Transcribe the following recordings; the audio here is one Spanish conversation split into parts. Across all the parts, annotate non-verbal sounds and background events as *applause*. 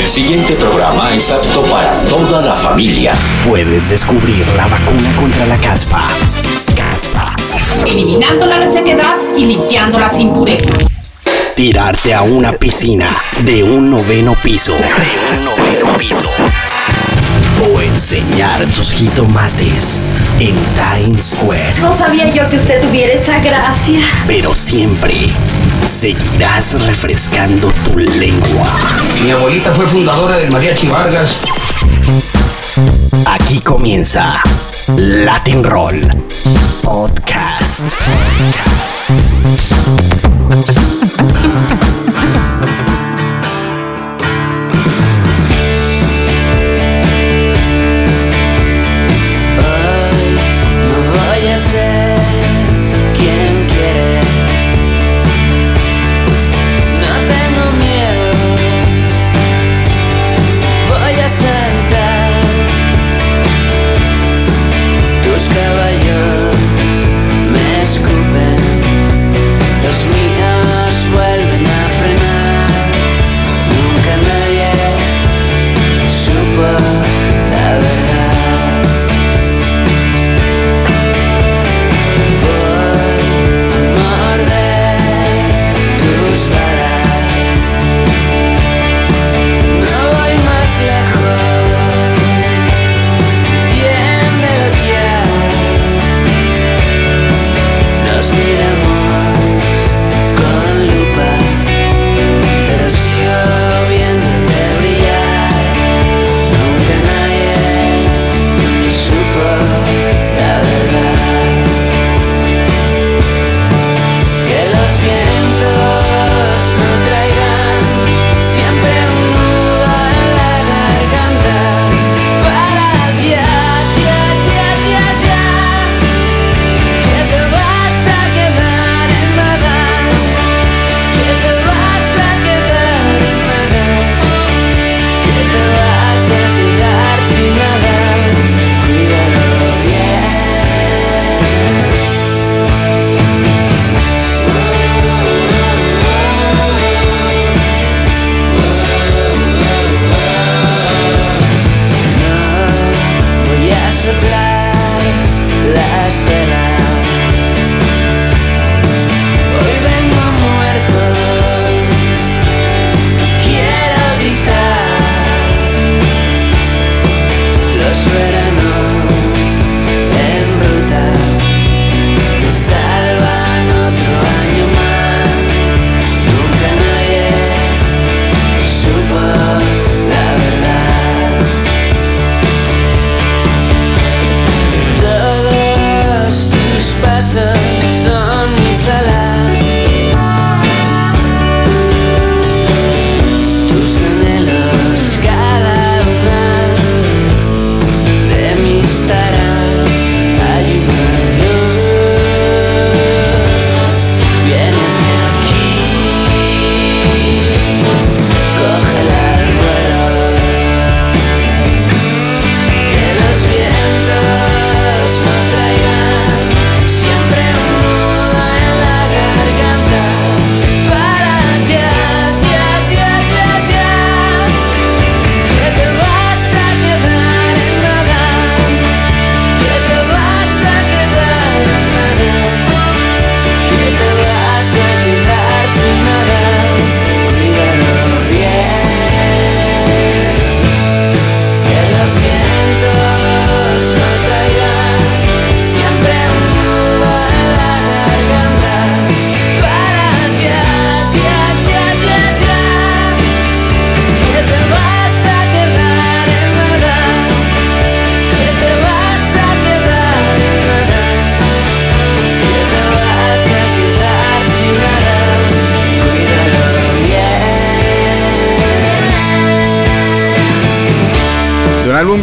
El siguiente programa es apto para toda la familia. Puedes descubrir la vacuna contra la caspa. Caspa. Eliminando la resequedad y limpiando las impurezas. Tirarte a una piscina de un noveno piso. De un noveno piso. O enseñar tus jitomates en Times Square. No sabía yo que usted tuviera esa gracia. Pero siempre seguirás refrescando tu lengua. Mi abuelita fue fundadora del Mariachi Vargas. Aquí comienza Latin Roll Podcast. Podcast.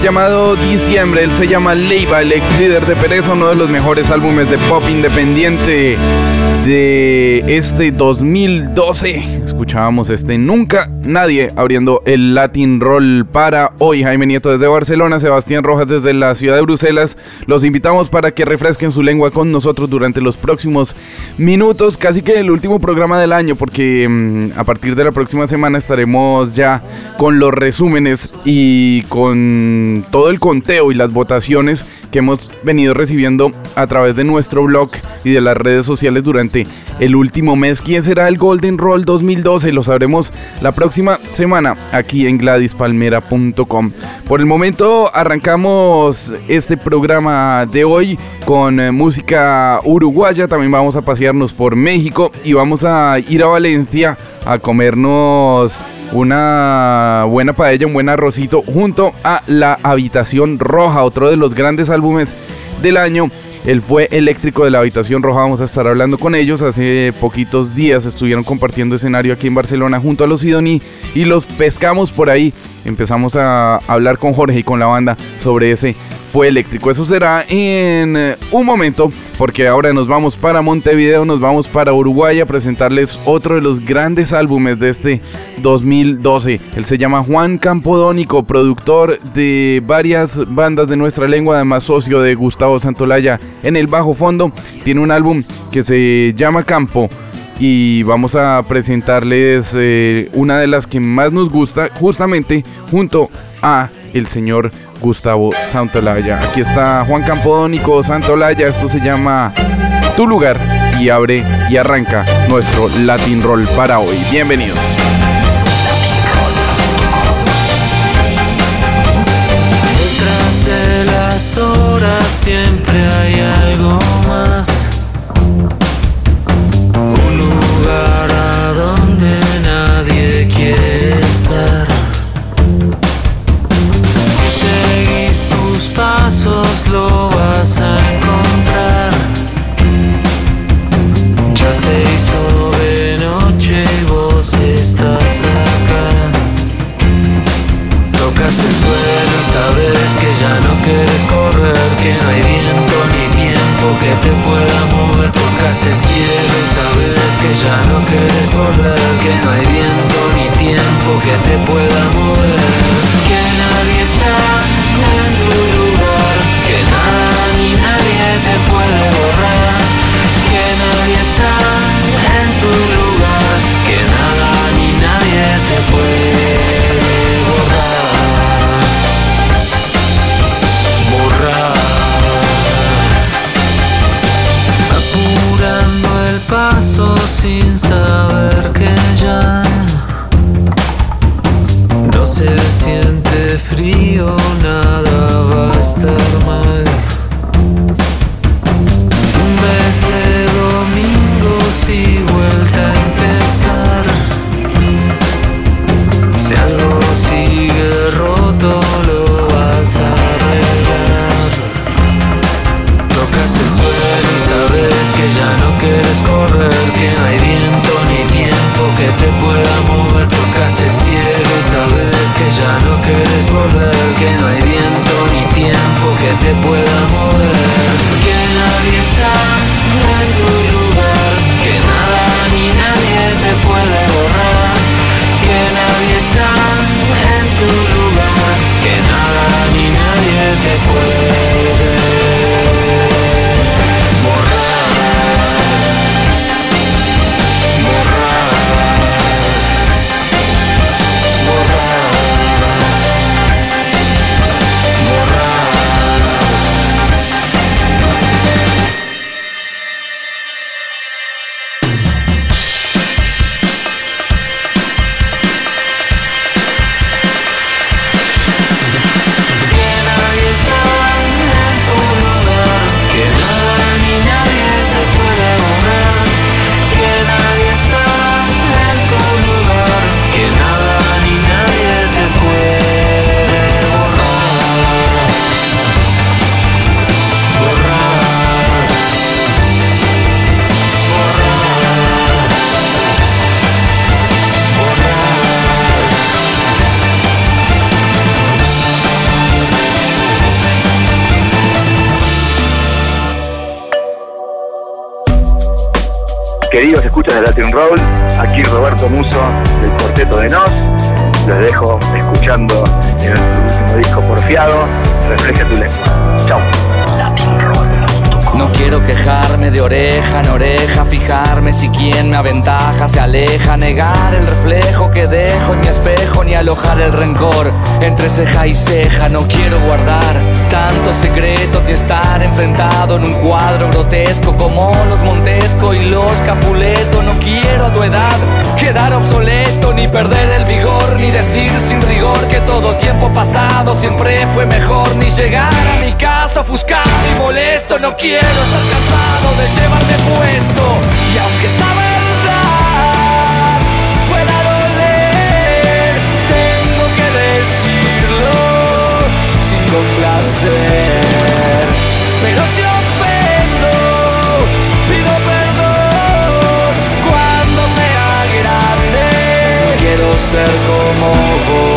llamado Diciembre. Él se llama Leiva, el ex líder de Pereza, uno de los mejores álbumes de pop independiente de este 2012. Escuchábamos este Nunca Nadie abriendo el Latin Roll para hoy. Jaime Nieto desde Barcelona, Sebastián Rojas desde la ciudad de Bruselas. Los invitamos para que refresquen su lengua con nosotros durante los próximos minutos, casi que el último programa del año, porque mm, a partir de la próxima semana estaremos ya con los resúmenes y con todo el conteo y las votaciones que hemos venido recibiendo a través de nuestro blog y de las redes sociales durante el último mes. ¿Quién será el Golden Roll 2012? Lo sabremos la próxima semana aquí en gladispalmera.com. Por el momento arrancamos este programa de hoy con eh, música uruguaya. También vamos a pasearnos por México y vamos a ir a Valencia a comernos una buena paella, un buen arrocito junto a La Habitación Roja, otro de los grandes álbumes del año. Él fue eléctrico de la Habitación Roja, vamos a estar hablando con ellos. Hace poquitos días estuvieron compartiendo escenario aquí en Barcelona junto a los Sidoni y los pescamos por ahí. Empezamos a hablar con Jorge y con la banda sobre ese fue eléctrico. Eso será en eh, un momento, porque ahora nos vamos para Montevideo, nos vamos para Uruguay a presentarles otro de los grandes álbumes de este 2012. Él se llama Juan Campodónico, productor de varias bandas de nuestra lengua, además socio de Gustavo Santolaya en el bajo fondo. Tiene un álbum que se llama Campo y vamos a presentarles eh, una de las que más nos gusta, justamente junto a el señor Gustavo Santolaya. Aquí está Juan Campodónico Santolaya, esto se llama Tu lugar y abre y arranca nuestro Latin Roll para hoy. Bienvenidos. Siempre hay algo más. Un lugar a donde nadie quiere estar. Si seguís tus pasos lo vas sabes que ya no quieres correr, que no hay viento ni tiempo que te pueda mover. Tocas el cielo y sabes que ya no quieres volver, que no hay viento ni tiempo que te pueda mover. Que nadie está en tu lugar, que nada ni nadie te puede borrar. Queridos escuchas de Latin Roll, aquí Roberto Muso del Cuarteto de Nos. Les dejo escuchando en el último disco Porfiado, Refleja tu lengua. Chao. No quiero quejarme de oreja en oreja, fijarme si quien me aventaja se aleja, negar el reflejo que dejo en mi espejo, ni alojar el rencor entre ceja y ceja. No quiero guardar tantos secretos y estar enfrentado en un cuadro grotesco como los Montesco y los Capuleto. No quiero a tu edad quedar obsoleto, ni perder el vigor, ni decir sin rigor que todo tiempo pasado siempre fue mejor, ni llegar a mi casa ofuscado y molesto. No quiero estar cansado de llevarme puesto y aunque esta complacer pero si ofendo pido perdón. Cuando sea grande quiero ser como vos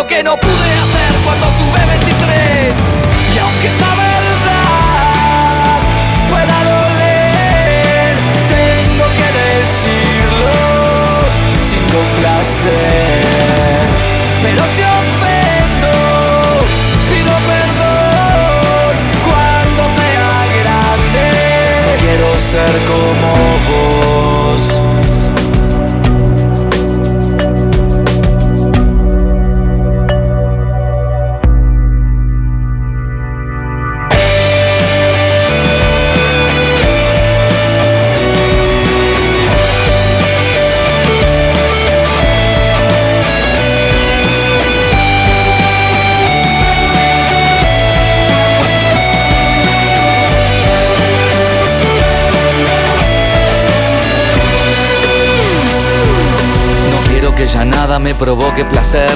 lo que no pude hacer cuando tuve 23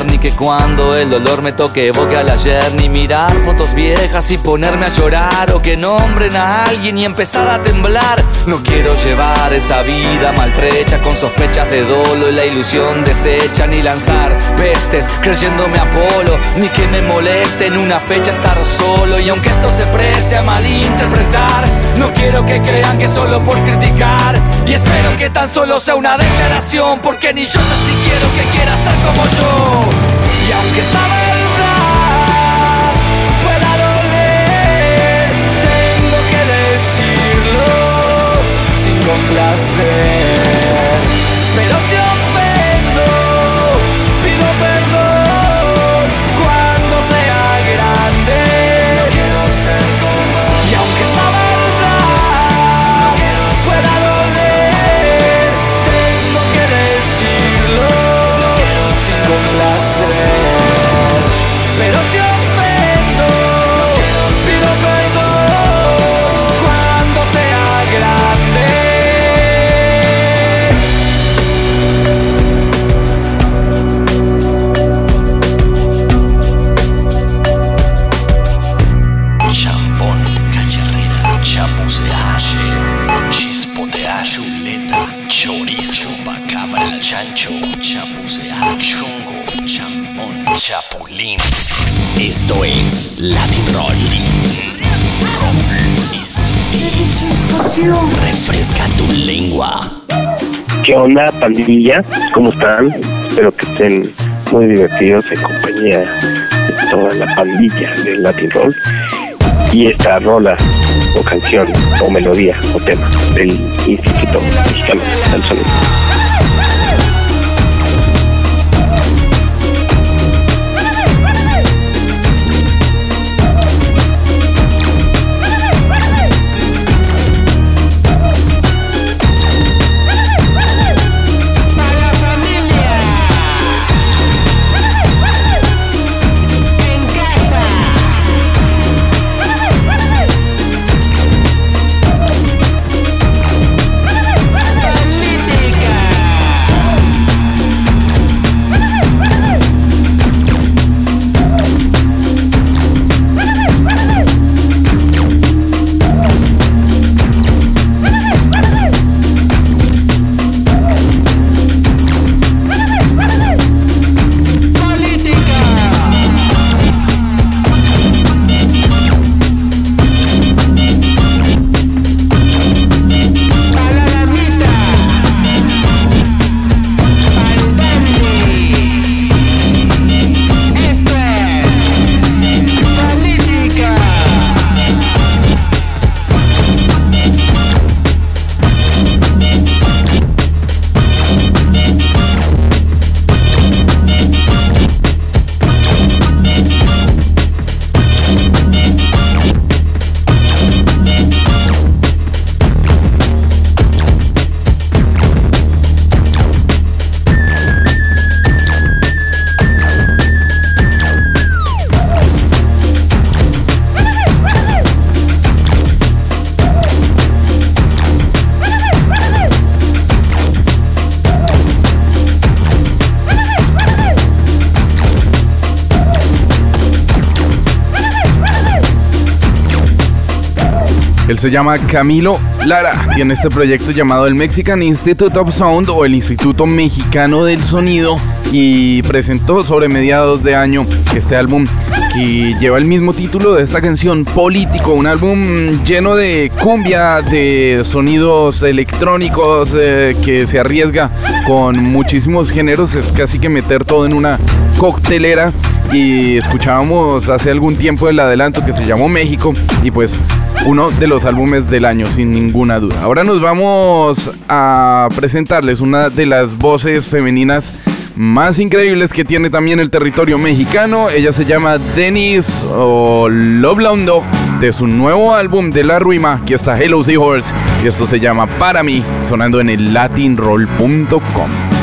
ni que cuando el dolor me toque evoque al ayer, ni mirar fotos viejas y ponerme a llorar, o que nombren a alguien y empezar a temblar. No quiero llevar esa vida maltrecha con sospechas de dolo y la ilusión deshecha, ni lanzar pestes creyéndome Apolo, ni que me moleste en una fecha estar solo. Y aunque esto se preste a malinterpretar, no quiero que crean que solo por criticar, y espero que tan solo sea una declaración, porque ni yo sé si quiero que quiera ser como yo. Y aunque esta verdad pueda doler, tengo que decirlo sin complacer. Pandilla? ¿Cómo están? Espero que estén muy divertidos en compañía de toda la pandilla del Latin Roll. Y esta rola, o canción, o melodía, o tema del Instituto Mexicano del Sonido. Se llama Camilo Lara. Tiene este proyecto llamado el Mexican Institute of Sound o el Instituto Mexicano del Sonido y presentó sobre mediados de año este álbum que lleva el mismo título de esta canción, Político, un álbum lleno de cumbia, de sonidos electrónicos eh, que se arriesga con muchísimos géneros, es casi que meter todo en una coctelera y escuchábamos hace algún tiempo el adelanto que se llamó México y pues uno de los álbumes del año sin ninguna duda. Ahora nos vamos a presentarles una de las voces femeninas más increíbles que tiene también el territorio mexicano. Ella se llama Denise Loblando de su nuevo álbum de La Ruima. Aquí está Hello Seahorse y esto se llama Para mí, sonando en el latinroll.com.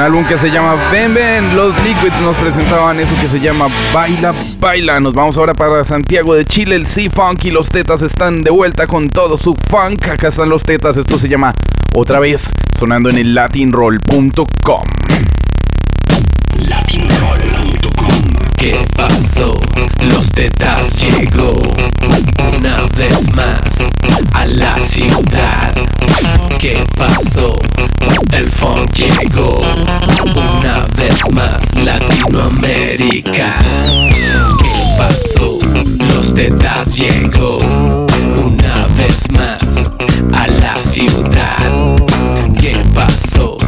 Álbum que se llama Ven Ven, los Liquids nos presentaban eso que se llama Baila Baila. Nos vamos ahora para Santiago de Chile, el Sea Funk y los tetas están de vuelta con todo su funk. Acá están los tetas, esto se llama otra vez sonando en el latinroll.com. ¿Qué pasó? Los tetas llegó una vez más a la ciudad. ¿Qué pasó? El funk llegó una vez más Latinoamérica. ¿Qué pasó? Los tetas llegó una vez más a la ciudad. ¿Qué pasó?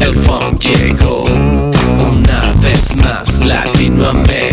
El funk llegó una vez más Latinoamérica.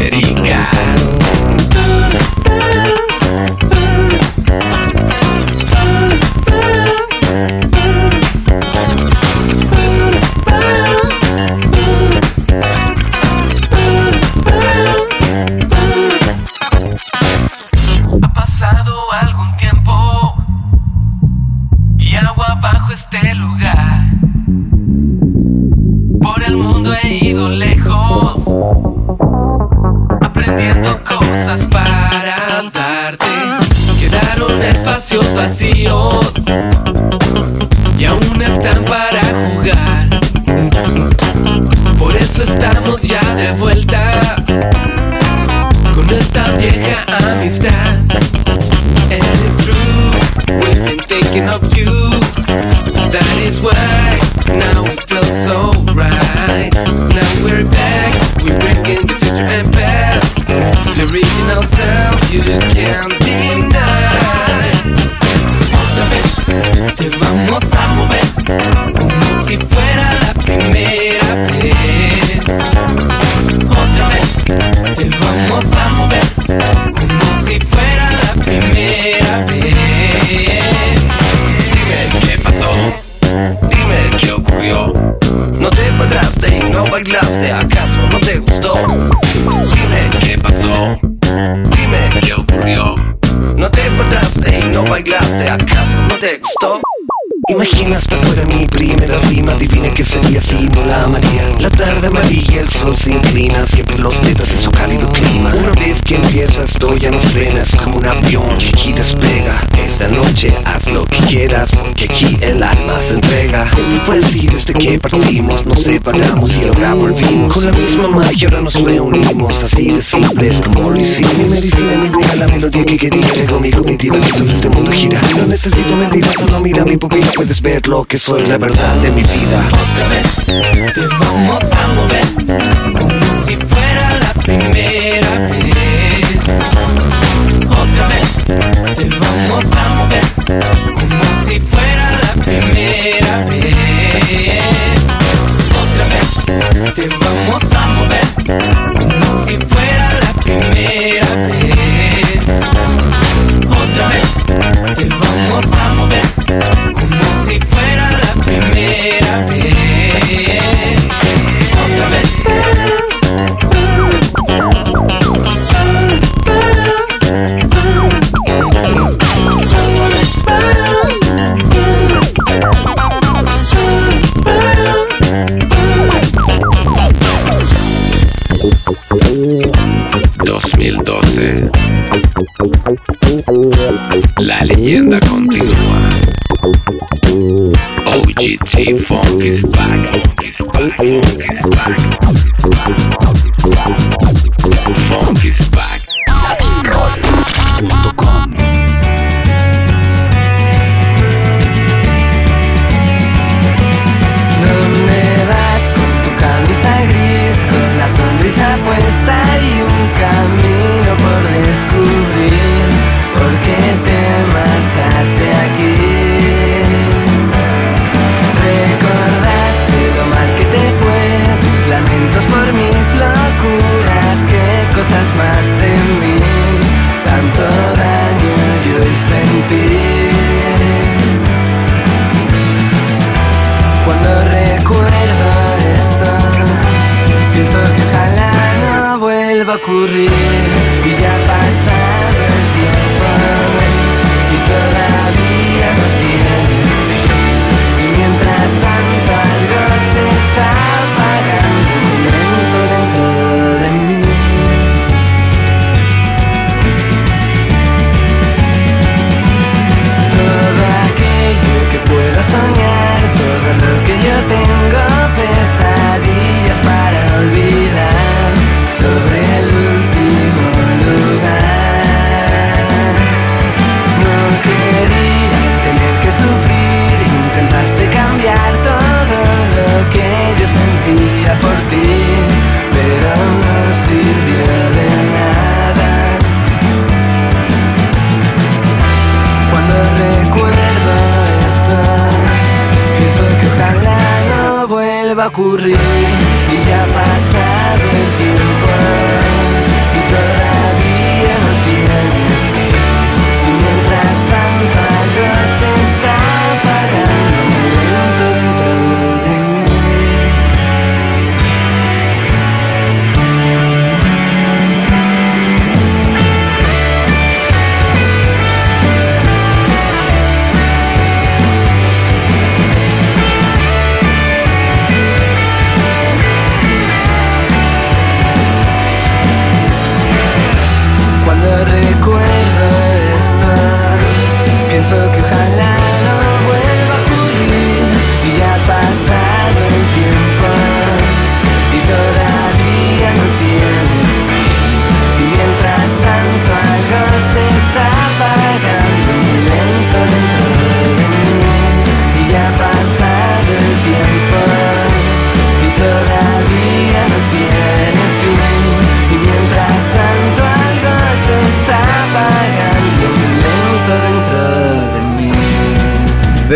No frenas Como un avión que aquí despega. Esta noche haz lo que quieras Porque aquí el alma se entrega. Siempre fue así desde que partimos Nos separamos y ahora volvimos. Con la misma magia ahora nos reunimos Así de simple es como lo hicimos. Mi medicina me deja la melodía que quería Llegó mi cognitiva que sobre este mundo gira. No necesito mentiras, solo mira mi pupila Puedes ver lo que soy, la verdad de mi vida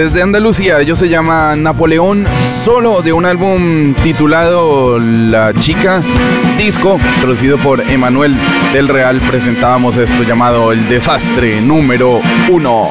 Desde Andalucía, ellos se llama Napoleón, solo de un álbum titulado La Chica, disco producido por Emanuel del Real. Presentábamos esto llamado El Desastre número uno.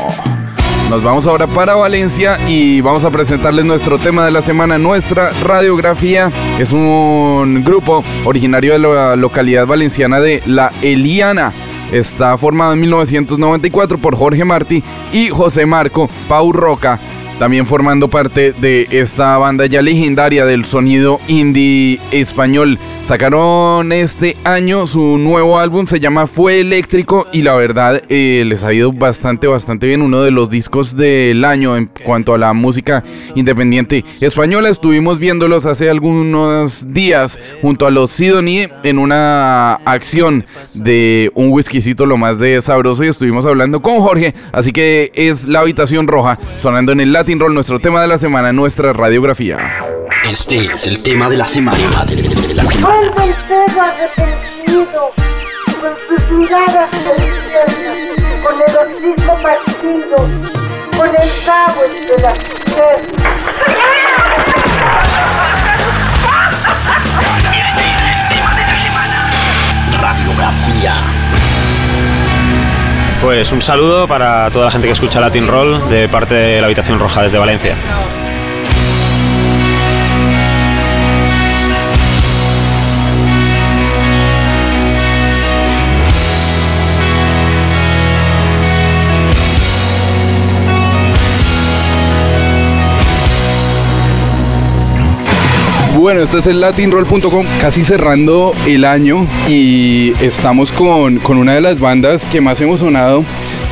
Nos vamos ahora para Valencia y vamos a presentarles nuestro tema de la semana, nuestra radiografía. Es un grupo originario de la localidad valenciana de La Eliana. Está formado en 1994 por Jorge Martí y José Marco Pau Roca, también formando parte de esta banda ya legendaria del sonido indie español. Sacaron este año su nuevo álbum, se llama Fue Eléctrico y la verdad eh, les ha ido bastante, bastante bien. Uno de los discos del año en cuanto a la música independiente española. Estuvimos viéndolos hace algunos días junto a los Sidonie en una acción de un whiskycito lo más de sabroso y estuvimos hablando con Jorge. Así que es La Habitación Roja sonando en el Latin Roll, nuestro tema de la semana, nuestra radiografía. Este es el tema de la semana. De la semana. Vuelve el perro arrepentido, con sus miradas con el hocico partido, con el cabo entre las piernas. Radiografía. Pues un saludo para toda la gente que escucha Latin Roll de parte de la Habitación Roja desde Valencia. Bueno, este es el latinroll.com, casi cerrando el año y estamos con, con una de las bandas que más hemos sonado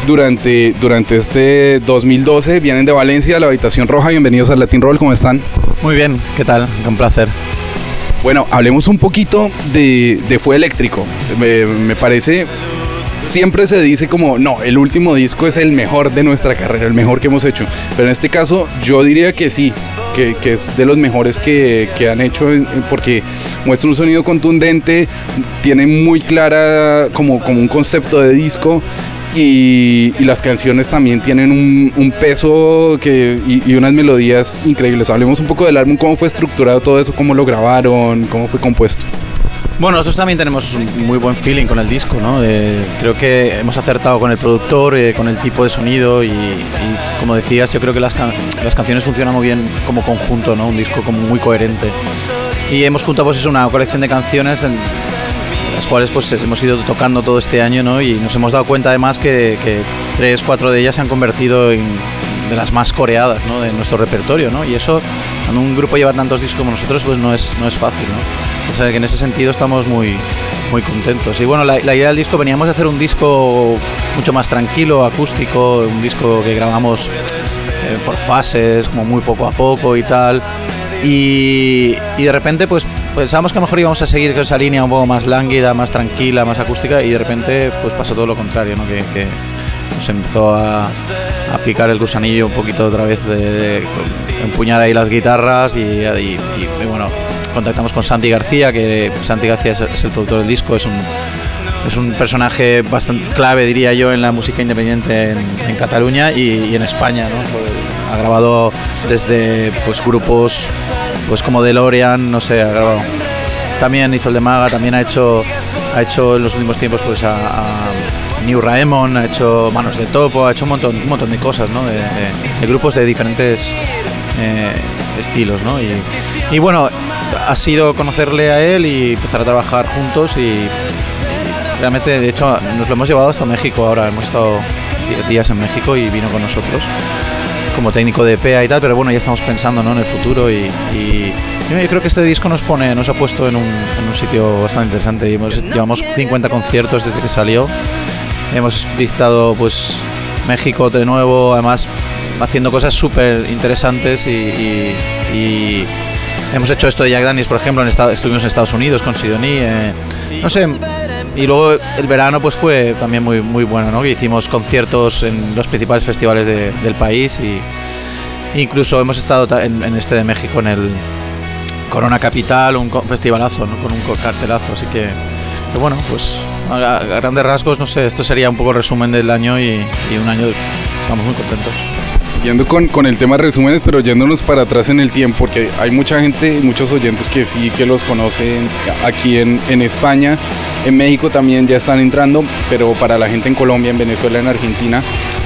durante, durante este 2012. Vienen de Valencia, la Habitación Roja. Bienvenidos al Latin Roll, ¿cómo están? Muy bien, ¿qué tal? Un placer. Bueno, hablemos un poquito de, de Fue Eléctrico. Me, me parece siempre se dice como, no, el último disco es el mejor de nuestra carrera, el mejor que hemos hecho. Pero en este caso yo diría que sí, que, es de los mejores que, que han hecho porque muestra un sonido contundente, tiene muy clara como, como un concepto de disco. Y, las canciones también tienen un, un peso que, y, y unas melodías increíbles. Hablemos un poco del álbum, cómo fue estructurado todo eso, cómo lo grabaron, cómo fue compuesto. Bueno, nosotros también tenemos un muy buen feeling con el disco, ¿no? Eh, creo que hemos acertado con el productor, eh, con el tipo de sonido y, como decías, yo creo que las, can- las canciones funcionan muy bien como conjunto, ¿no? Un disco como muy coherente. Y hemos juntado pues eso, una colección de canciones las cuales pues hemos ido tocando todo este año, ¿no? Y nos hemos dado cuenta además que, que tres, cuatro de ellas se han convertido en de las más coreadas. De nuestro repertorio, ¿no? Y eso, cuando un grupo lleva tantos discos como nosotros, pues no es, no es fácil, ¿no? O sea que en ese sentido estamos muy, muy contentos. Y bueno, la, la idea del disco, veníamos de hacer un disco mucho más tranquilo, acústico, un disco que grabamos eh, por fases, como muy poco a poco y tal. Y, y de repente, pues pensábamos que a lo mejor íbamos a seguir con esa línea un poco más lánguida, más tranquila, más acústica, y de repente, pues pasó todo lo contrario, ¿no? Que, que nos empezó a, a picar el gusanillo un poquito otra vez de, de empuñar ahí las guitarras y, y- y, bueno, contactamos con Santi García, que Santi García es, es el productor del disco, es un, es un personaje bastante clave, diría yo, en la música independiente en, en Cataluña y, y en España. ¿no? Pues, Ha grabado desde pues, grupos pues como DeLorean, no sé, ha grabado. También hizo el de Maga, también ha hecho, ha hecho en los últimos tiempos pues a, a New Raemon, ha hecho Manos de Topo, ha hecho un montón, un montón de cosas, ¿no? De, de- de grupos de diferentes eh, estilos, ¿no? Y, y bueno, ha sido conocerle a él y empezar a trabajar juntos y realmente, de hecho, nos lo hemos llevado hasta México ahora, hemos estado días en México y vino con nosotros como técnico de PEA y tal, pero bueno, ya estamos pensando ¿no? en el futuro y, y yo creo que este disco nos pone, nos ha puesto en un, en un sitio bastante interesante y hemos, llevamos 50 conciertos desde que salió, hemos visitado pues México de nuevo, además haciendo cosas súper interesantes y, y- hemos hecho esto de Jack Daniels, por ejemplo, en Estados- estuvimos en Estados Unidos con Sidonie, eh, no sé, y luego el verano pues fue también muy, muy bueno, ¿no? Hicimos conciertos en los principales festivales de- del país y incluso hemos estado ta- en, este de México en el Corona Capital, un festivalazo, ¿no? Con un cartelazo, así que bueno, pues a, a grandes rasgos, no sé, esto sería un poco el resumen del año y, y un año estamos muy contentos. Siguiendo con, con el tema resúmenes, pero yéndonos para atrás en el tiempo, porque hay mucha gente, muchos oyentes que sí que los conocen aquí en, en España, en México también ya están entrando, pero para la gente en Colombia, en Venezuela, en Argentina,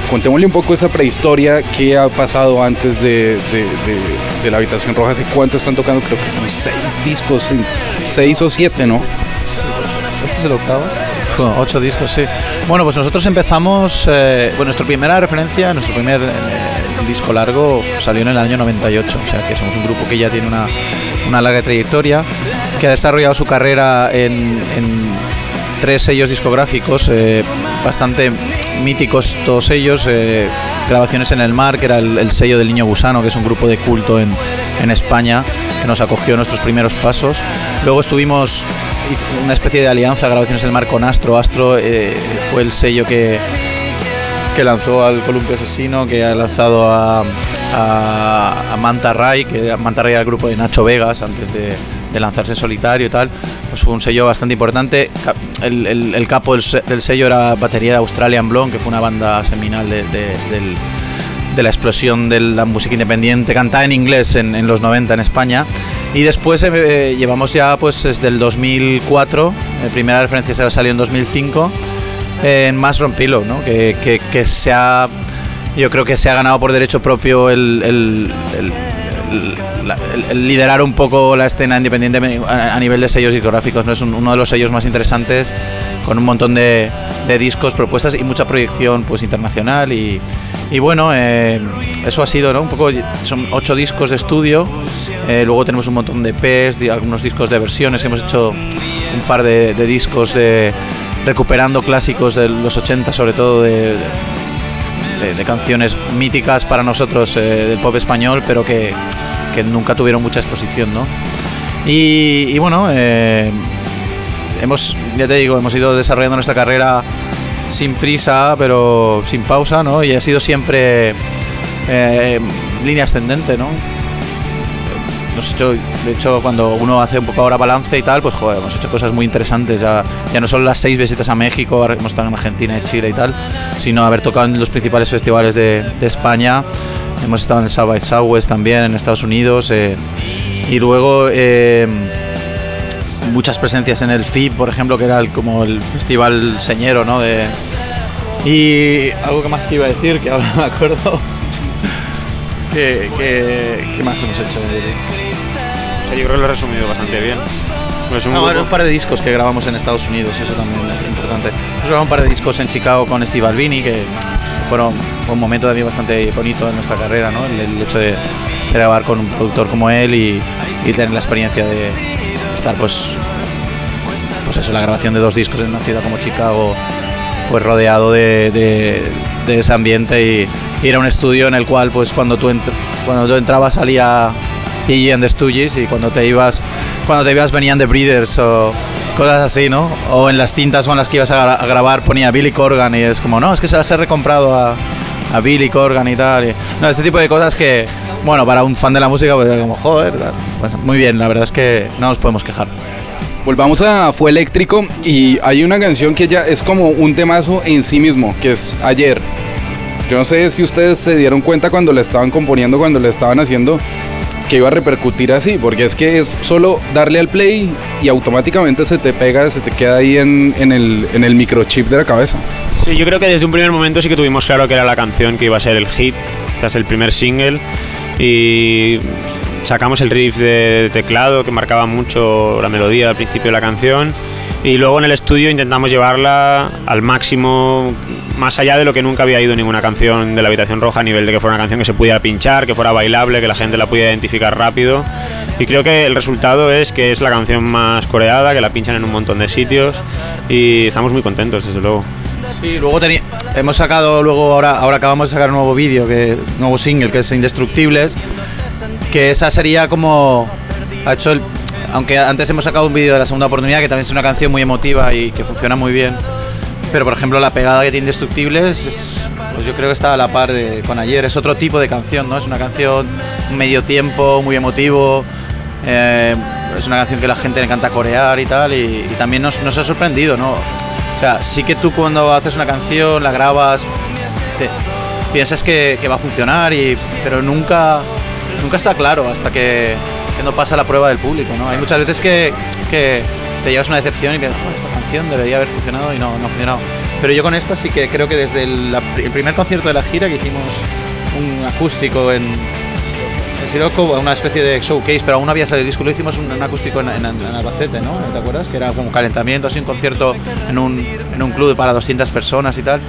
contémosle un poco esa prehistoria, qué ha pasado antes de, de- de- de la Habitación Roja, hace cuánto están tocando, creo que son seis discos, seis o siete, ¿no? ¿Este es el octavo? Ocho discos, sí. Bueno, pues nosotros empezamos, eh, bueno, nuestra primera referencia, nuestro primer eh, disco largo salió en el año 98, o sea que somos un grupo que ya tiene una, una larga trayectoria, que ha desarrollado su carrera en, en tres sellos discográficos, eh, bastante míticos todos ellos, eh, Grabaciones en el Mar, que era el, el sello del Niño Gusano, que es un grupo de culto en, en España, que nos acogió en nuestros primeros pasos. Luego estuvimos, una especie de alianza, Grabaciones en el Mar con Astro. Astro eh, fue el sello que, que lanzó al Columpio Asesino, que ha lanzado a, Manta Ray, que Manta Ray era el grupo de Nacho Vegas antes de, lanzarse solitario y tal. Pues fue un sello bastante importante. El, capo del, se- del sello era batería de Australian Blonde, que fue una banda seminal de, de- del- la explosión de la música independiente, cantada en inglés en, en los 90 en España. Y después eh, llevamos ya pues desde el 2004, la primera referencia se salió en 2005, en Más Rompilo, ¿no? que, que, se ha, yo creo que se ha ganado por derecho propio el- liderar un poco la escena independiente a, nivel de sellos discográficos. ¿no? Es un- uno de los sellos más interesantes, con un montón de, discos, propuestas y mucha proyección pues, internacional. Y, y bueno, eh, eso ha sido un poco, son ocho discos de estudio. Eh, luego tenemos un montón de EPs, de algunos discos de versiones. Hemos hecho un par de, discos de recuperando clásicos de los 80, sobre todo de, de- de canciones míticas para nosotros eh, del pop español, pero que, que nunca tuvieron mucha exposición, ¿no? Y, y bueno, eh, hemos, ya te digo, hemos ido desarrollando nuestra carrera sin prisa, pero sin pausa, ¿no? Y ha sido siempre eh, línea ascendente, ¿no? Hemos hecho, de hecho, cuando uno hace un poco ahora balance y tal, pues joder, hemos hecho cosas muy interesantes. Ya, ya no solo las seis visitas a México, ahora hemos estado en Argentina y Chile y tal, sino haber tocado en los principales festivales de, de España. Hemos estado en el South by Southwest también, en Estados Unidos. eh, y luego eh, muchas presencias en el FIP, por ejemplo, que era el- como el festival señero, ¿no? De, y algo que más que iba a decir, que ahora *laughs* me acuerdo. ¿Qué, qué, qué más hemos hecho? O sea, yo creo que lo he resumido bastante bien. Pues un Ah, bueno, un par de discos que grabamos en Estados Unidos, eso también es importante. Hemos grabado un par de discos en Chicago con Steve Albini, que fueron fue un momento también bastante bonito en nuestra carrera, ¿no? El, hecho de, grabar con un productor como él y, tener la experiencia de estar, pues, pues eso, la grabación de dos discos en una ciudad como Chicago, pues rodeado de, ese ambiente y, y era un estudio en el cual, pues, cuando tú, entrabas salía PG and the Stooges y cuando te ibas cuando te ibas venían The Breeders o cosas así, ¿no? O en las cintas con las que ibas a, gra- a grabar ponía Billy Corgan y es como, no, es que se las he recomprado a, a Billy Corgan y tal. y- no, este tipo de cosas que, bueno, para un fan de la música, pues como, joder, tal. Pues, muy bien, la verdad es que no nos podemos quejar. Volvamos a Fue Eléctrico y hay una canción que ya es como un temazo en sí mismo, que es Ayer. Yo no sé si ustedes se dieron cuenta cuando la estaban componiendo, cuando la estaban haciendo, que iba a repercutir así, porque es que es solo darle al play y automáticamente se te pega, se te queda ahí en, en el, en el microchip de la cabeza. Sí, yo creo que desde un primer momento sí que tuvimos claro que era la canción que iba a ser el hit, tras el primer single, y sacamos el riff de teclado que marcaba mucho la melodía al principio de la canción, y luego en el estudio intentamos llevarla al máximo, más allá de lo que nunca había ido ninguna canción de la Habitación Roja, a nivel de que fuera una canción que se pudiera pinchar, que fuera bailable, que la gente la pudiera identificar rápido. Y creo que el resultado es que es la canción más coreada, que la pinchan en un montón de sitios y estamos muy contentos, desde luego. Sí, luego hemos sacado, luego ahora, ahora acabamos de sacar un nuevo vídeo, que nuevo single, que es Indestructibles, que esa sería como... Ha hecho el, aunque antes hemos sacado un vídeo de la segunda oportunidad, que también es una canción muy emotiva y que funciona muy bien. Pero por ejemplo la pegada que tiene Indestructibles, es, pues yo creo que está a la par de, con ayer. Es otro tipo de canción, ¿no? Es una canción medio tiempo, muy emotivo. eh, es una canción que la gente le encanta corear y tal. Y, y también nos, nos ha sorprendido, ¿no? O sea, sí que tú cuando haces una canción, la grabas, te- piensas que, que va a funcionar, y, pero nunca, nunca está claro hasta que, que no pasa la prueba del público, ¿no? Hay muchas veces que, que te llevas una decepción y piensas, "Oh, esta canción debería haber funcionado y no, no ha funcionado. Pero yo con esta sí que creo que desde el, el primer concierto de la gira que hicimos un acústico en, en Siroco, una especie de showcase, pero aún no había salido el disco, lo hicimos un, un acústico en, en- en Albacete, ¿no? ¿Te acuerdas? Que era como calentamiento, así un concierto en un, en un club para 200 personas y tal.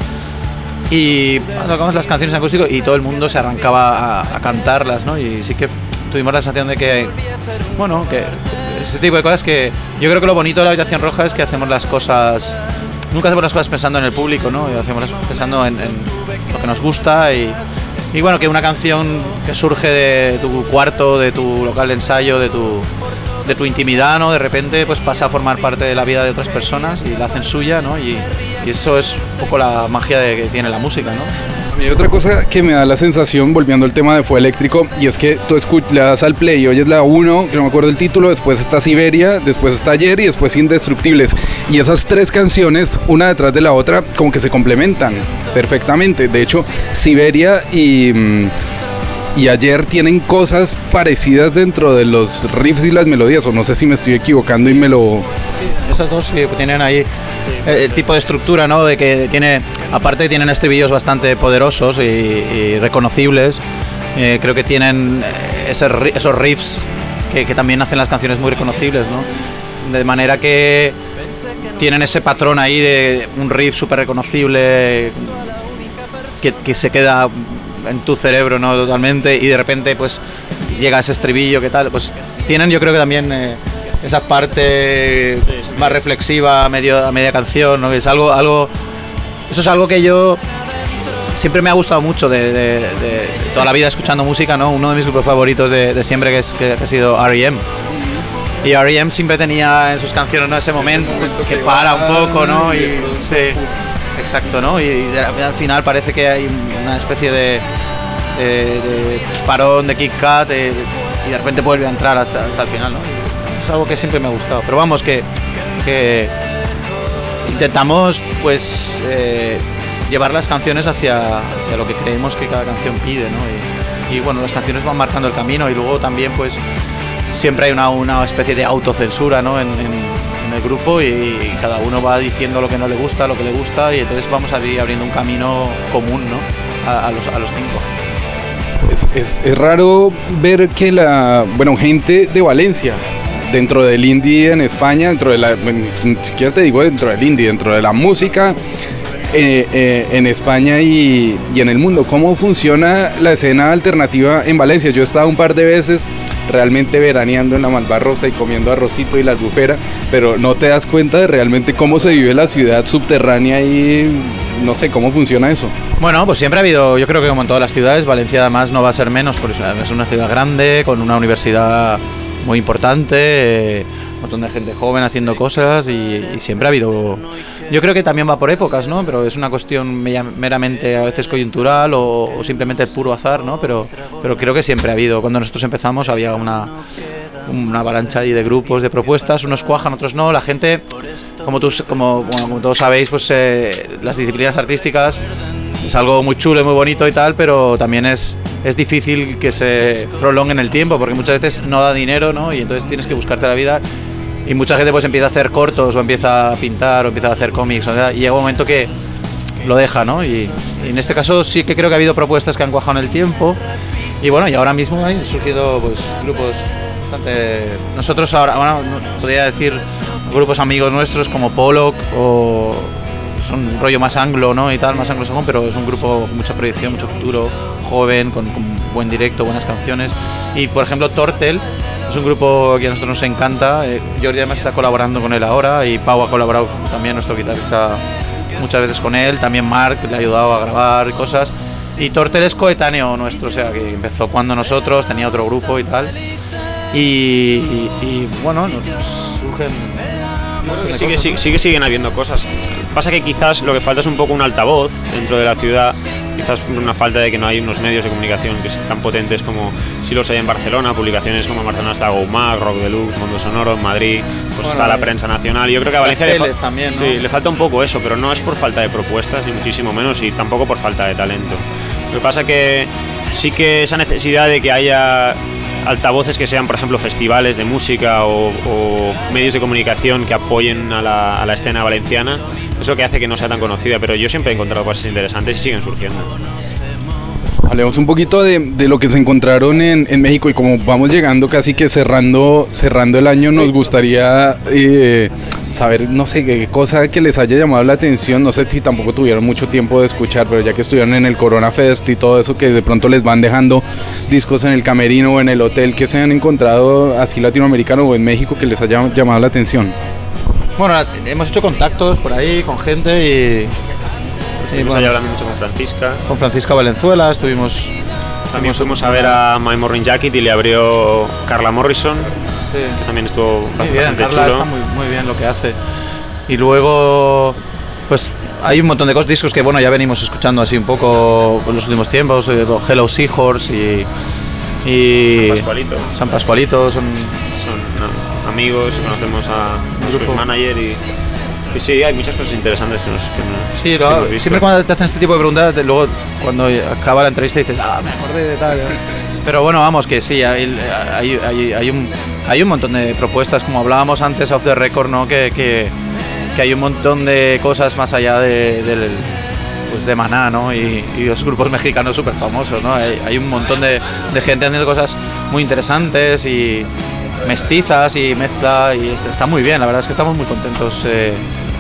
Y tocamos las canciones en acústico y todo el mundo se arrancaba a, a cantarlas, ¿no? Y sí que tuvimos la sensación de que, bueno, que ese tipo de cosas que yo creo que lo bonito de la habitación roja es que hacemos las cosas, nunca hacemos las cosas pensando en el público, ¿no? Hacemos las- pensando en, en lo que nos gusta y, y bueno, que una canción que surge de tu cuarto, de tu local de ensayo, de tu, de tu intimidad, ¿no? De repente pues pasa a formar parte de la vida de otras personas y la hacen suya, ¿no? Y, eso es un poco la magia de que tiene la música, ¿no? Y otra cosa que me da la sensación, volviendo al tema de Fue Eléctrico, y es que tú escu- le das al play oyes la 1, que no me acuerdo el título, después está Siberia, después está Ayer y después Indestructibles. Y esas tres canciones, una detrás de la otra, como que se complementan perfectamente. De hecho, Siberia y, mm, y Ayer tienen cosas parecidas dentro de los riffs y las melodías, o no sé si me estoy equivocando y me lo... Esas dos sí, tienen ahí el, el tipo de estructura, ¿no? De que tiene, aparte tienen estribillos bastante poderosos y, reconocibles. eh, creo que tienen eh, ese esos riffs que, también hacen las canciones muy reconocibles, ¿no? De manera que tienen ese patrón ahí de un riff súper reconocible que se queda en tu cerebro, ¿no? Totalmente y de repente pues llega ese estribillo, ¿qué tal? Pues tienen yo creo que también eh, esa parte más reflexiva a, medio, a media canción, ¿no? Que es algo, algo, eso es algo que yo siempre me ha gustado mucho de, de- de toda la vida escuchando música, ¿no? Uno de mis grupos favoritos de, de siempre que, es, que ha sido R.E.M. Y R.E.M. siempre tenía en sus canciones ¿no? ese momento que para un poco, ¿no? Y, sí, exacto, ¿no? Y, al final parece que hay una especie de, parón de Kat eh, y de repente vuelve a entrar hasta, hasta el final, ¿no? Es algo que siempre me ha gustado. Pero vamos, que, intentamos pues eh, llevar las canciones hacia, hacia lo que creemos que cada canción pide, ¿no? Y, bueno, las canciones van marcando el camino y luego también pues siempre hay una, una especie de autocensura, ¿no? En- en el grupo y, cada uno va diciendo lo que no le gusta, lo que le gusta y entonces vamos a ir abriendo un camino común, ¿no? A, a los, a los cinco. Es, es- es raro ver que la, bueno, gente de Valencia, dentro del indie en España, dentro de la, ni siquiera te digo dentro del indie, dentro de la música eh, eh, en España y, y en el mundo, ¿cómo funciona la escena alternativa en Valencia? Yo he estado un par de veces realmente veraneando en la Malvarrosa y comiendo arrocito y la albufera, pero no te das cuenta de realmente cómo se vive la ciudad subterránea y no sé cómo funciona eso. Bueno, pues siempre ha habido, yo creo que como en todas las ciudades, Valencia además no va a ser menos, porque es una, es una ciudad grande, con una universidad muy importante, eh, un montón de gente joven haciendo cosas y, y siempre ha habido... Yo creo que también va por épocas, ¿no? Pero es una cuestión meramente a veces coyuntural o, simplemente el puro azar, ¿no? Pero, pero creo que siempre ha habido. Cuando nosotros empezamos había una, avalancha ahí de grupos, de propuestas, unos cuajan, otros no. La gente, como, tú, como, como todos sabéis, pues eh, las disciplinas artísticas es algo muy chulo muy bonito y tal, pero también es, es difícil que se prolongue en el tiempo, porque muchas veces no da dinero, ¿no? Y entonces tienes que buscarte la vida. Y mucha gente pues empieza a hacer cortos o empieza a pintar o empieza a hacer cómics y llega un momento que lo deja, ¿no? Y, en este caso sí que creo que ha habido propuestas que han cuajado en el tiempo. Y bueno, y ahora mismo han surgido pues grupos bastante... Nosotros ahora, podría decir grupos amigos nuestros como Pollock o son un rollo más anglo, ¿no? Y tal, más anglosajón, pero es un grupo con mucha proyección, mucho futuro, joven, con buen directo, buenas canciones. Y por ejemplo, Tortel es un grupo que a nosotros nos encanta. eh, Jordi además está colaborando con él ahora y Pau ha colaborado también, nuestro guitarrista, muchas veces con él. También Mark le ha ayudado a grabar cosas. Y Tortel es coetáneo nuestro, o sea, que empezó cuando nosotros, tenía otro grupo y tal. Y, y- y, bueno, nos surgen Bueno, que sigue, sigue, sigue- siguen habiendo cosas. Pasa que quizás lo que falta es un poco un altavoz dentro de la ciudad. Quizás una falta de que no hay unos medios de comunicación que sean tan potentes como si los hay en Barcelona. Publicaciones como en Barcelona está GoMag, Rock Deluxe, Mundo Sonoro, en Madrid, pues Bueno, está la y- prensa nacional. Y yo creo que a Valencia le, también, ¿no? sí, le falta un poco eso, pero no es por falta de propuestas, ni muchísimo menos, y tampoco por falta de talento. Lo que pasa que sí que esa necesidad de que haya altavoces que sean, por ejemplo, festivales de música o, o medios de comunicación que apoyen a la, a la escena valenciana, es lo que hace que no sea tan conocida, pero yo siempre he encontrado cosas interesantes y siguen surgiendo. Hablemos un poquito de, de lo que se encontraron en, en México y como vamos llegando casi que cerrando, cerrando el año, nos gustaría eh, saber, no sé, qué cosa que les haya llamado la atención. No sé si tampoco tuvieron mucho tiempo de escuchar, pero ya que estuvieron en el Corona Fest y todo eso, que de pronto les van dejando discos en el camerino o en el hotel, que se han encontrado así latinoamericano o en México que les haya llamado la atención. Bueno, hemos hecho contactos por ahí con gente y. Estuvimos ahí hablando mucho con Francisca. Con Francisca Valenzuela estuvimos. También fuimos a ver a My Morning Jacket y le abrió Carla Morrison, que también estuvo Muy bien, bastante Carla chulo. está muy, muy bien lo que hace. Y luego, pues hay un montón de cosas, discos que bueno, ya venimos escuchando así un poco en los últimos tiempos, eh, Hello Seahorse y, y San Pascualito. San Pascualito son, son no, amigos, conocemos a, a su manager y, y sí, hay muchas cosas interesantes que nos, que nos- Sí, que lo- hemos visto. siempre cuando te hacen este tipo de preguntas, te- luego cuando acaba la entrevista dices, ah, me acordé de tal. Pero bueno, vamos, que sí, hay, hay, hay- un, hay un montón de propuestas, como hablábamos antes off the record, ¿no? Que, que, hay un montón de cosas más allá de, pues de Maná, ¿no? Y, y los grupos mexicanos súper famosos, ¿no? Hay, hay un montón de, de gente haciendo cosas muy interesantes y mestizas y mezcla y está, muy bien, la verdad es que estamos muy contentos eh,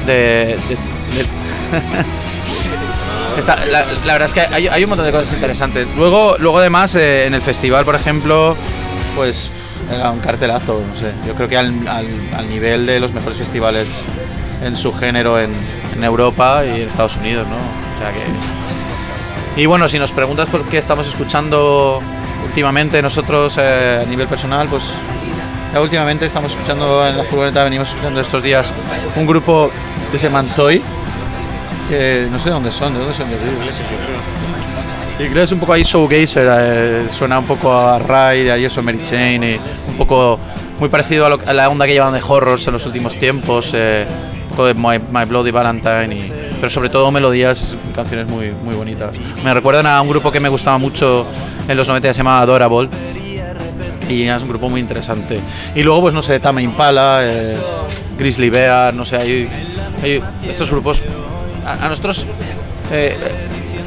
de, *laughs* La, verdad es que hay, un montón de cosas interesantes. Luego, luego además, eh, en el festival, por ejemplo, pues era un cartelazo, no sé. Yo creo que al, al- nivel de los mejores festivales en su género en, en Europa y en Estados Unidos, ¿no? O sea que... Y bueno, si nos preguntas por qué estamos escuchando últimamente nosotros eh, a nivel personal, pues ya últimamente estamos escuchando en la furgoneta, venimos escuchando estos días un grupo que se llama Toy, que no sé dónde son, de dónde son de ingleses, yo creo. Que es un poco ahí showgazer, eh, suena un poco a Ride, a eso, Mary Chain, y un poco muy parecido a, lo- a la onda que llevan de horrors en los últimos tiempos, eh, un poco de My, My Bloody Valentine, y- pero sobre todo melodías, canciones muy, muy bonitas. Me recuerdan a un grupo que me gustaba mucho en los 90 que se llama Adorable, y es un grupo muy interesante. Y luego, pues no sé, Tame Impala, eh, Grizzly Bear, no sé, hay, hay estos grupos. A, nosotros, eh,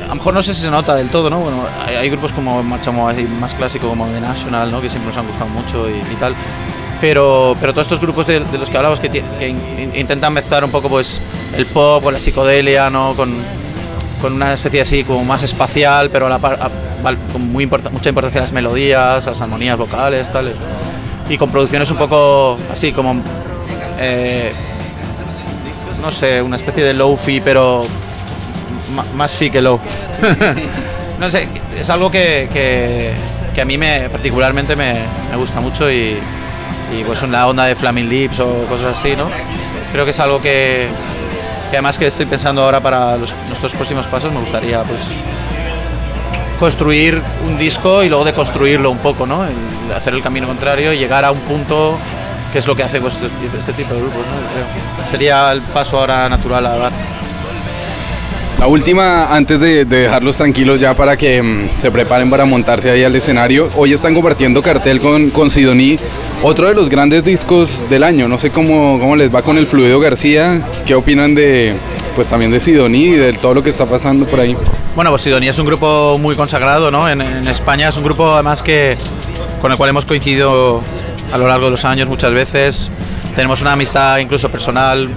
a lo mejor no sé si se nota del todo, ¿no? Bueno, hay, hay grupos como Marchamo así más clásico, como The National, ¿no? Que siempre nos han gustado mucho y, y tal. Pero, pero todos estos grupos de, de los que hablamos que, que in- in- intentan mezclar un poco pues el pop o la psicodelia, ¿no? Con, con una especie así como más espacial, pero a la par, a- con muy importa- mucha importancia las melodías, las armonías vocales, tal. Y con producciones un poco así como, eh, no sé, una especie de low-fi, pero más fi que low. *laughs* no sé, es algo que, que- que a mí me, particularmente me, me gusta mucho y, y pues una onda de Flaming Lips o cosas así, ¿no? Creo que es algo que, que además que estoy pensando ahora para los, nuestros próximos pasos, me gustaría pues construir un disco y luego de construirlo un poco, ¿no? El- hacer el camino contrario y llegar a un punto que es lo que hace pues, este, este tipo de grupos, ¿no? Creo. Sería el paso ahora natural a dar. La última, antes de, de dejarlos tranquilos ya para que mm, se preparen para montarse ahí al escenario, hoy están compartiendo cartel con, con Sidoní, otro de los grandes discos del año. No sé cómo, cómo les va con el Fluido García, qué opinan de, pues también de Sidoní y de todo lo que está pasando por ahí. Bueno, pues Sidonia es un grupo muy consagrado, ¿no? En, en España es un grupo además que con el cual hemos coincidido a lo largo de los años muchas veces. Tenemos una amistad incluso personal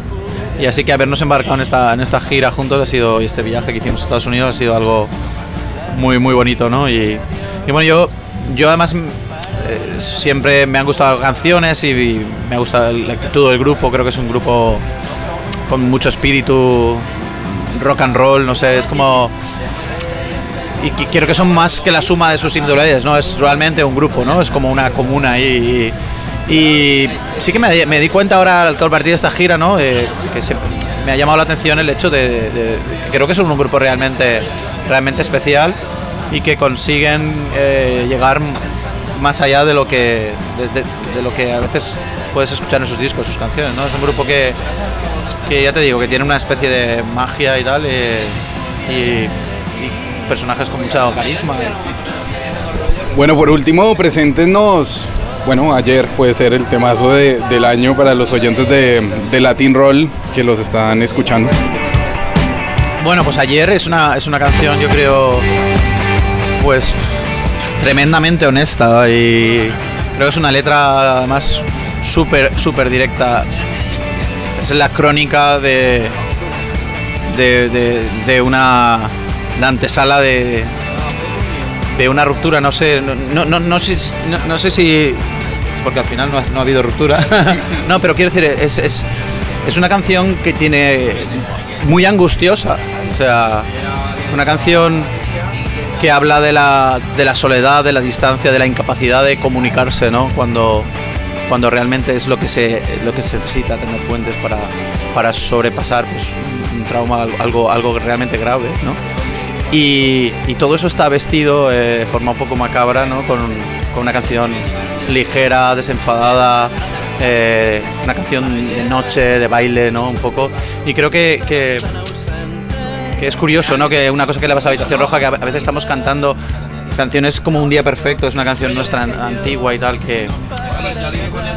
y así que habernos embarcado en esta, en esta gira juntos ha sido, y este viaje que hicimos a Estados Unidos ha sido algo muy, muy bonito, ¿no? Y, y bueno, yo, yo además eh, siempre me han gustado las canciones y, y me ha gustado la actitud del grupo, creo que es un grupo con mucho espíritu rock and roll, no sé, es como y quiero que son más que la suma de sus individualidades, ¿no? Es realmente un grupo, ¿no? Es como una comuna y, y, sí que me, di- cuenta ahora al compartir esta gira, ¿no? Eh, que me ha llamado la atención el hecho de, de- creo que son un grupo realmente, realmente especial y que consiguen eh, llegar más allá de lo que de lo que a veces puedes escuchar en sus discos, sus canciones, ¿no? Es un grupo que, que ya te digo, que tiene una especie de magia y tal, eh, y, y personajes con mucho carisma. Bueno, por último, preséntenos. Bueno, ayer puede ser el temazo de- del año para los oyentes de, de Latin Roll que los están escuchando. Bueno, pues ayer es una, es una canción, yo creo, pues tremendamente honesta y creo que es una letra además súper, súper directa. Es la crónica de, de, de- de una de antesala de, de una ruptura, no sé, no, no, no, sé, no sé si... Porque al final no ha, no ha habido ruptura. *laughs* no, pero quiero decir, es, es, es una canción que tiene muy angustiosa. O sea, una canción que habla de la, de la soledad, de la distancia, de la incapacidad de comunicarse, ¿no? Cuando, cuando realmente es lo que se, lo que se necesita, tener puentes para, para sobrepasar pues, un, trauma, algo, algo realmente grave, ¿no? Y, y todo eso está vestido eh, de forma un poco macabra, ¿no? Con, con una canción ligera, desenfadada, eh, una canción de noche, de baile, ¿no? Un poco. Y creo que, que, que es curioso, ¿no? Que una cosa que le pasa a Habitación Roja, que a veces estamos cantando canciones como Un Día Perfecto, es una canción nuestra an- antigua y tal, que,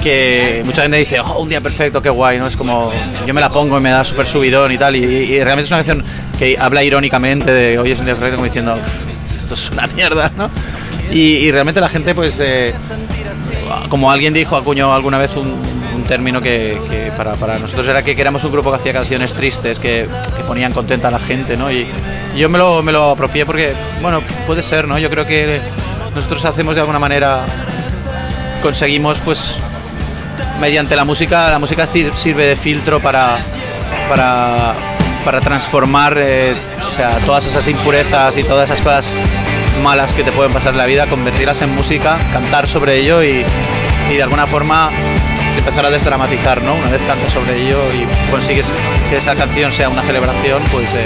que mucha gente dice, oh, Un Día Perfecto, qué guay, ¿no? Es como, yo me la pongo y me da súper subidón y tal, y, y realmente es una canción que habla irónicamente de hoy es un día perfecto, como diciendo, esto es una mierda, ¿no? Y, realmente la gente, pues, eh, como alguien dijo, acuñó alguna vez un, término que, para, nosotros era que éramos un grupo que hacía canciones tristes, que, que ponían contenta a la gente, ¿no? Y, yo me lo, me lo apropié porque, bueno, puede ser, ¿no? Yo creo que nosotros hacemos de alguna manera, conseguimos, pues, mediante la música, la música sir- sirve de filtro para, para, para transformar eh, o sea, todas esas impurezas y todas esas cosas malas que te pueden pasar en la vida, convertirlas en música, cantar sobre ello y, de alguna forma empezar a desdramatizar, ¿no? Una vez cantas sobre ello y consigues que esa canción sea una celebración, pues eh,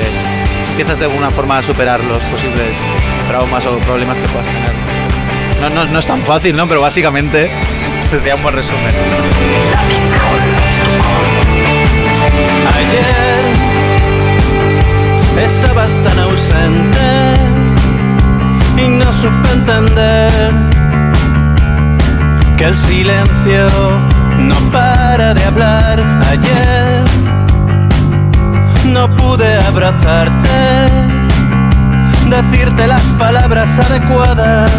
empiezas de alguna forma a superar los posibles traumas o problemas que puedas tener. No, no, no es tan fácil, ¿no? Pero básicamente *laughs* este sería un buen resumen. Ayer estabas tan ausente supe entender que el silencio no para de hablar. Ayer no pude abrazarte, decirte las palabras adecuadas.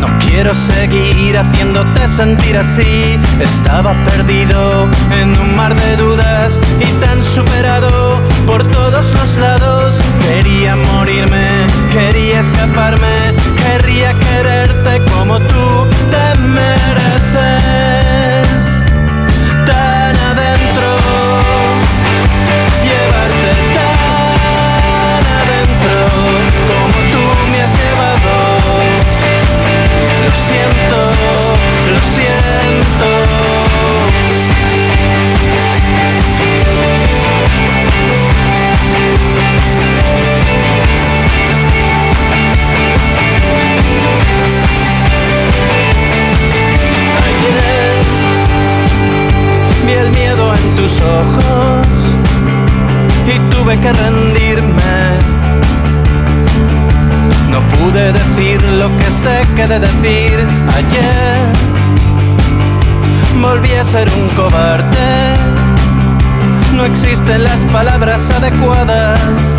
No quiero seguir haciéndote sentir así. Estaba perdido en un mar de dudas y tan superado por todos los lados. Quería morirme, quería escaparme, querría quererte como tú te mereces. Tus ojos y tuve que rendirme. No pude decir lo que sé que de decir ayer. Volví a ser un cobarde. No existen las palabras adecuadas.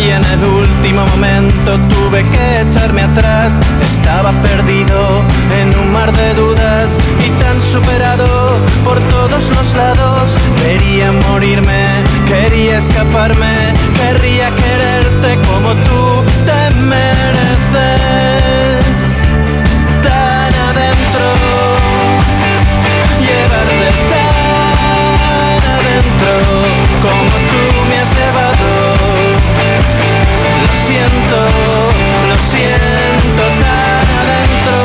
Y en el último momento tuve que echarme atrás. Estaba perdido en un mar de dudas y tan superado por todos los lados. Quería morirme, quería escaparme, querría quererte como tú te mereces. Tan adentro, llevarte tan adentro como tú me siento, lo siento tan adentro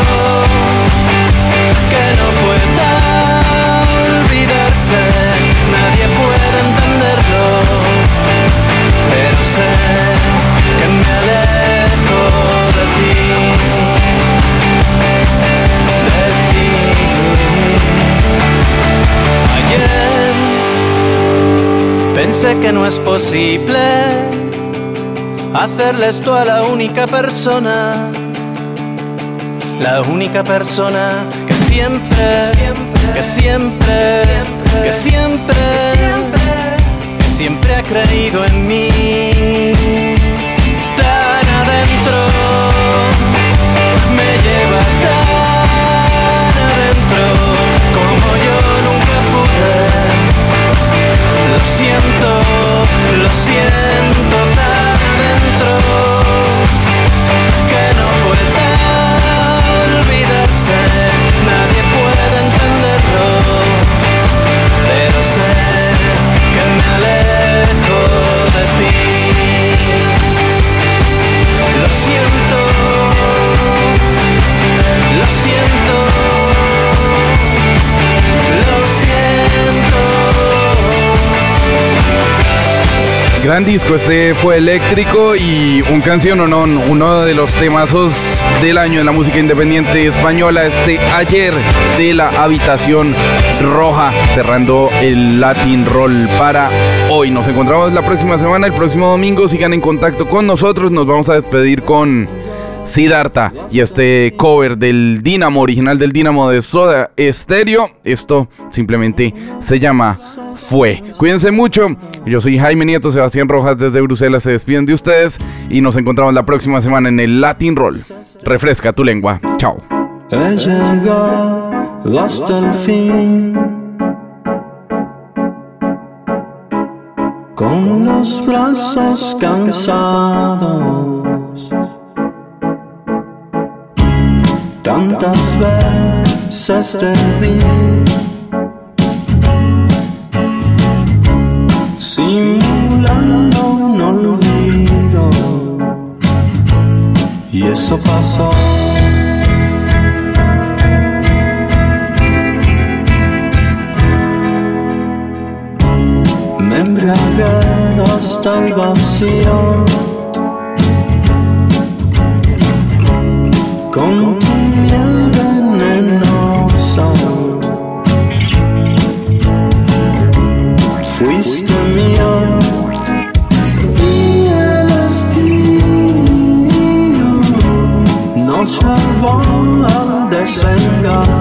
que no pueda olvidarse, nadie puede entenderlo, pero sé que me alejo de ti, de ti. Ayer pensé que no es posible hacerle esto a la única persona, la única persona que siempre, que siempre, que siempre, que siempre ha creído en mí. Tan adentro, me lleva tan adentro como yo nunca pude. Lo siento, lo siento tan que no Gran disco, este fue eléctrico y un canción o no, uno de los temazos del año en la música independiente española, este ayer de la habitación roja, cerrando el Latin Roll para hoy. Nos encontramos la próxima semana, el próximo domingo, sigan en contacto con nosotros, nos vamos a despedir con Siddhartha y este cover del Dynamo, original del Dynamo de Soda Stereo. Esto simplemente se llama Fue. Cuídense mucho. Yo soy Jaime Nieto, Sebastián Rojas desde Bruselas se despiden de ustedes y nos encontramos la próxima semana en el Latin Roll. Refresca tu lengua. Chao. Con los brazos cansados. Tantas veces te vi simulando un olvido. Y eso pasó. Me embriagué hasta el vacío. Con al desengaño